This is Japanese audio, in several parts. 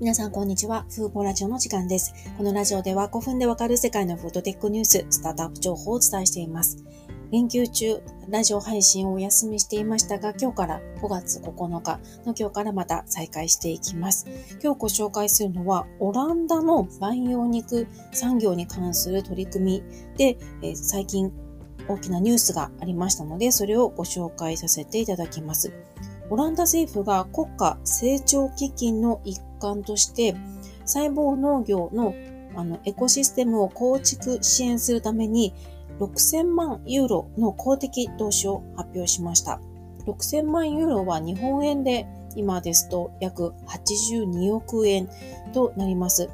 皆さん、こんにちは。フーボラジオの時間です。このラジオでは5分でわかる世界のフードテックニュース、スタートアップ情報をお伝えしています。連休中、ラジオ配信をお休みしていましたが、今日から5月9日の今日からまた再開していきます。今日ご紹介するのは、オランダの培養肉産業に関する取り組みで、えー、最近大きなニュースがありましたので、それをご紹介させていただきます。オランダ政府が国家成長基金の一環として、細胞農業のあのエコシステムを構築支援するために、6000万ユーロの公的投資を発表しました。6000万ユーロは日本円で今ですと約82億円となります。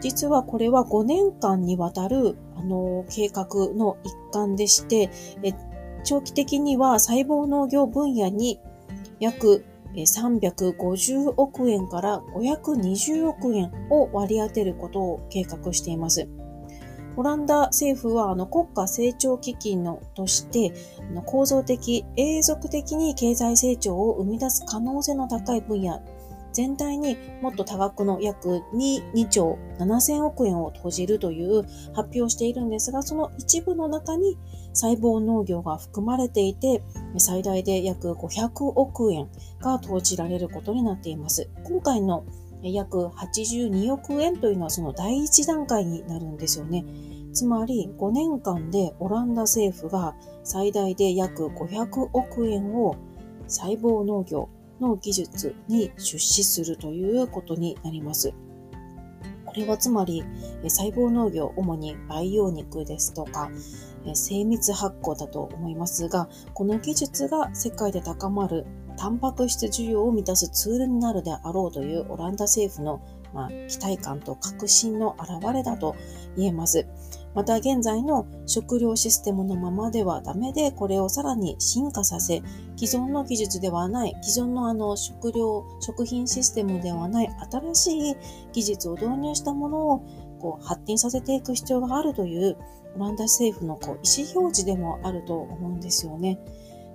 実はこれは5年間にわたるあの計画の一環でして、長期的には細胞農業分野に約350億円から520億円を割り当てることを計画しています。オランダ政府はあの国家成長基金のとしてあの構造的、永続的に経済成長を生み出す可能性の高い分野全体にもっと多額の約 2, 2兆7000億円を投じるという発表をしているんですが、その一部の中に細胞農業が含まれていて、最大で約500億円が投じられることになっています。今回の約82億円というのはその第一段階になるんですよね。つまり5年間でオランダ政府が最大で約500億円を細胞農業、の技術に出資するということになります。これはつまり、細胞農業、主に培養肉ですとか、精密発酵だと思いますが、この技術が世界で高まるタンパク質需要を満たすツールになるであろうというオランダ政府のまあ、期待感と確信の表れだと言えます。また現在の食料システムのままではダメで、これをさらに進化させ、既存の技術ではない、既存のあの食料、食品システムではない新しい技術を導入したものをこう発展させていく必要があるというオランダ政府のこう意思表示でもあると思うんですよね。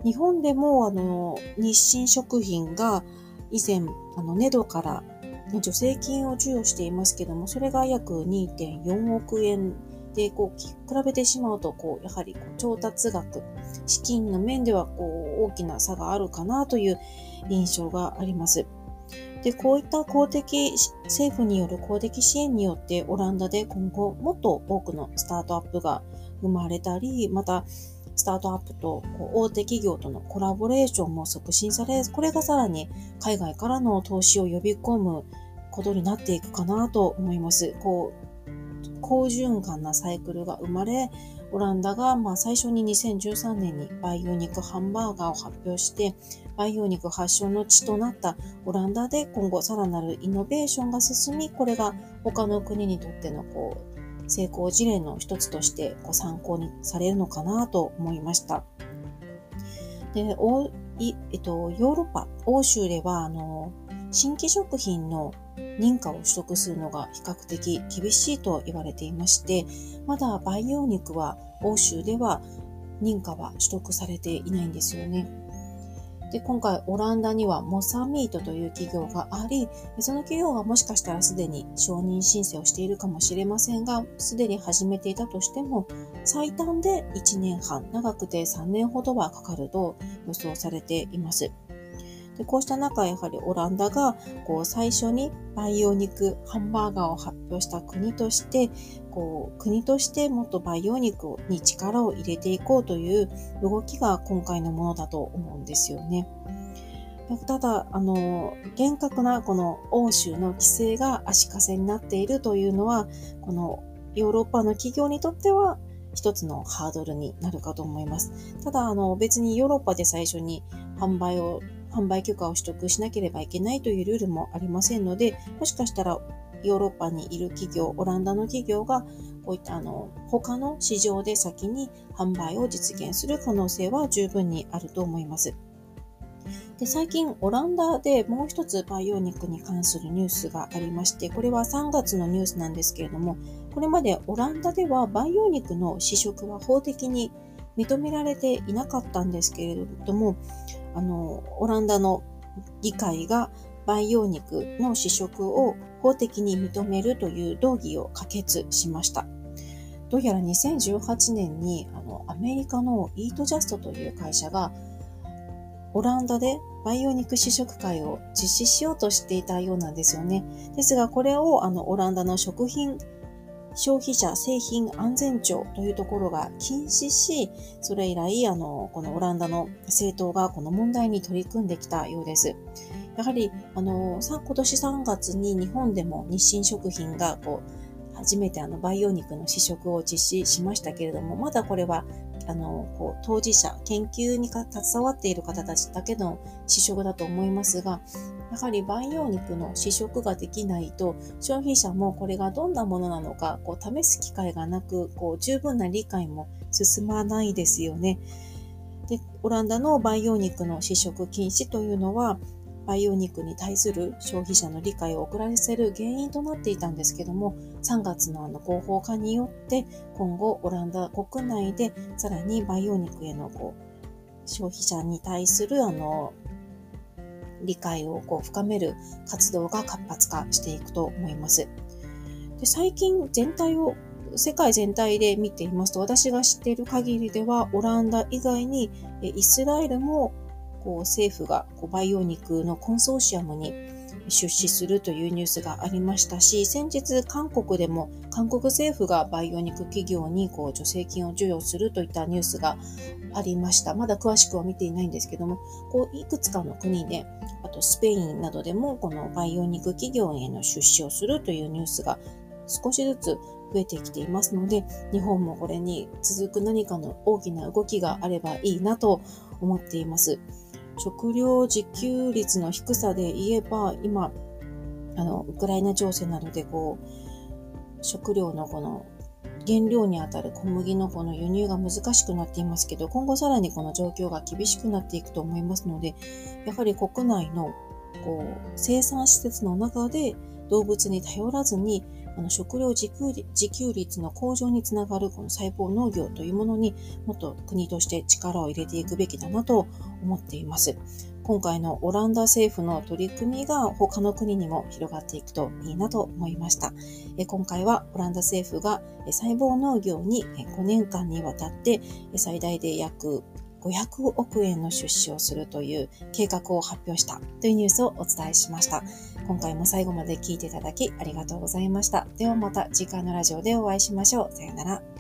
日本でもあの日清食品が以前あのネドから助成金を授与していますけども、それが約2.4億円で、こう、比べてしまうと、こう、やはりこう調達額、資金の面では、こう、大きな差があるかなという印象があります。で、こういった公的、政府による公的支援によって、オランダで今後もっと多くのスタートアップが生まれたり、また、スタートアップと大手企業とのコラボレーションも促進され、これがさらに海外からの投資を呼び込むことになっていくかなと思います。こう、好循環なサイクルが生まれ、オランダがま最初に2013年に培養肉ハンバーガーを発表して、培養肉発祥の地となったオランダで今後さらなるイノベーションが進み、これが他の国にとってのこう成功事例の一つとしてご参考にされるのかなと思いました。で、おいえっと、ヨーロッパ、欧州では、あの、新規食品の認可を取得するのが比較的厳しいと言われていまして、まだ培養肉は欧州では認可は取得されていないんですよね。で、今回オランダにはモサミートという企業があり、その企業はもしかしたらすでに承認申請をしているかもしれませんが、すでに始めていたとしても、最短で1年半、長くて3年ほどはかかると予想されています。でこうした中、やはりオランダがこう最初に培養肉、ハンバーガーを発表した国として、こう国としてもっと培養肉に力を入れていこうという動きが今回のものだと思うんですよね。ただ、あの、厳格なこの欧州の規制が足かせになっているというのは、このヨーロッパの企業にとっては一つのハードルになるかと思います。ただ、あの、別にヨーロッパで最初に販売を販売許可を取得しなければいけないというルールもありませんので、もしかしたらヨーロッパにいる企業、オランダの企業が、こういったあの、他の市場で先に販売を実現する可能性は十分にあると思います。で最近、オランダでもう一つ培養肉に関するニュースがありまして、これは3月のニュースなんですけれども、これまでオランダでは培養肉の試食は法的に認められていなかったんですけれども、あの、オランダの議会が培養肉の試食を法的に認めるという動議を可決しました。どうやら2018年にあのアメリカのイートジャストという会社がオランダで培養肉試食会を実施しようとしていたようなんですよね。ですが、これをあのオランダの食品消費者製品安全庁というところが禁止し、それ以来、あの、このオランダの政党がこの問題に取り組んできたようです。やはり、あの、今年3月に日本でも日清食品がこう初めてあの培養肉の試食を実施しましたけれども、まだこれはあの、こう、当事者、研究に携わっている方たちだけの試食だと思いますが、やはり培養肉の試食ができないと、消費者もこれがどんなものなのか、こう、試す機会がなく、こう、十分な理解も進まないですよね。で、オランダの培養肉の試食禁止というのは、培養肉に対する消費者の理解を遅らせる原因となっていたんですけども、3月のあの合法化によって、今後オランダ国内でさらに培養肉へのこう消費者に対するあの理解をこう深める活動が活発化していくと思います。で最近全体を世界全体で見ていますと、私が知っている限りでは、オランダ以外にイスラエルもこう政府がこう培養肉のコンソーシアムに出資するというニュースがありましたし、先日韓国でも韓国政府が培養肉企業にこう助成金を授与するといったニュースがありました。まだ詳しくは見ていないんですけども、こういくつかの国で、あとスペインなどでもこの培養肉企業への出資をするというニュースが少しずつ増えてきていますので、日本もこれに続く何かの大きな動きがあればいいなと思っています。食料自給率の低さで言えば、今、あの、ウクライナ情勢などで、こう、食料のこの原料にあたる小麦のこの輸入が難しくなっていますけど、今後さらにこの状況が厳しくなっていくと思いますので、やはり国内のこう生産施設の中で動物に頼らずにあの食料自給自給率の向上につながるこの細胞農業というものにもっと国として力を入れていくべきだなと思っています。今回のオランダ政府の取り組みが他の国にも広がっていくといいなと思いました。今回はオランダ政府が細胞農業に5年間にわたって最大で約500億円の出資をするという計画を発表したというニュースをお伝えしました。今回も最後まで聞いていただきありがとうございました。ではまた次回のラジオでお会いしましょう。さよなら。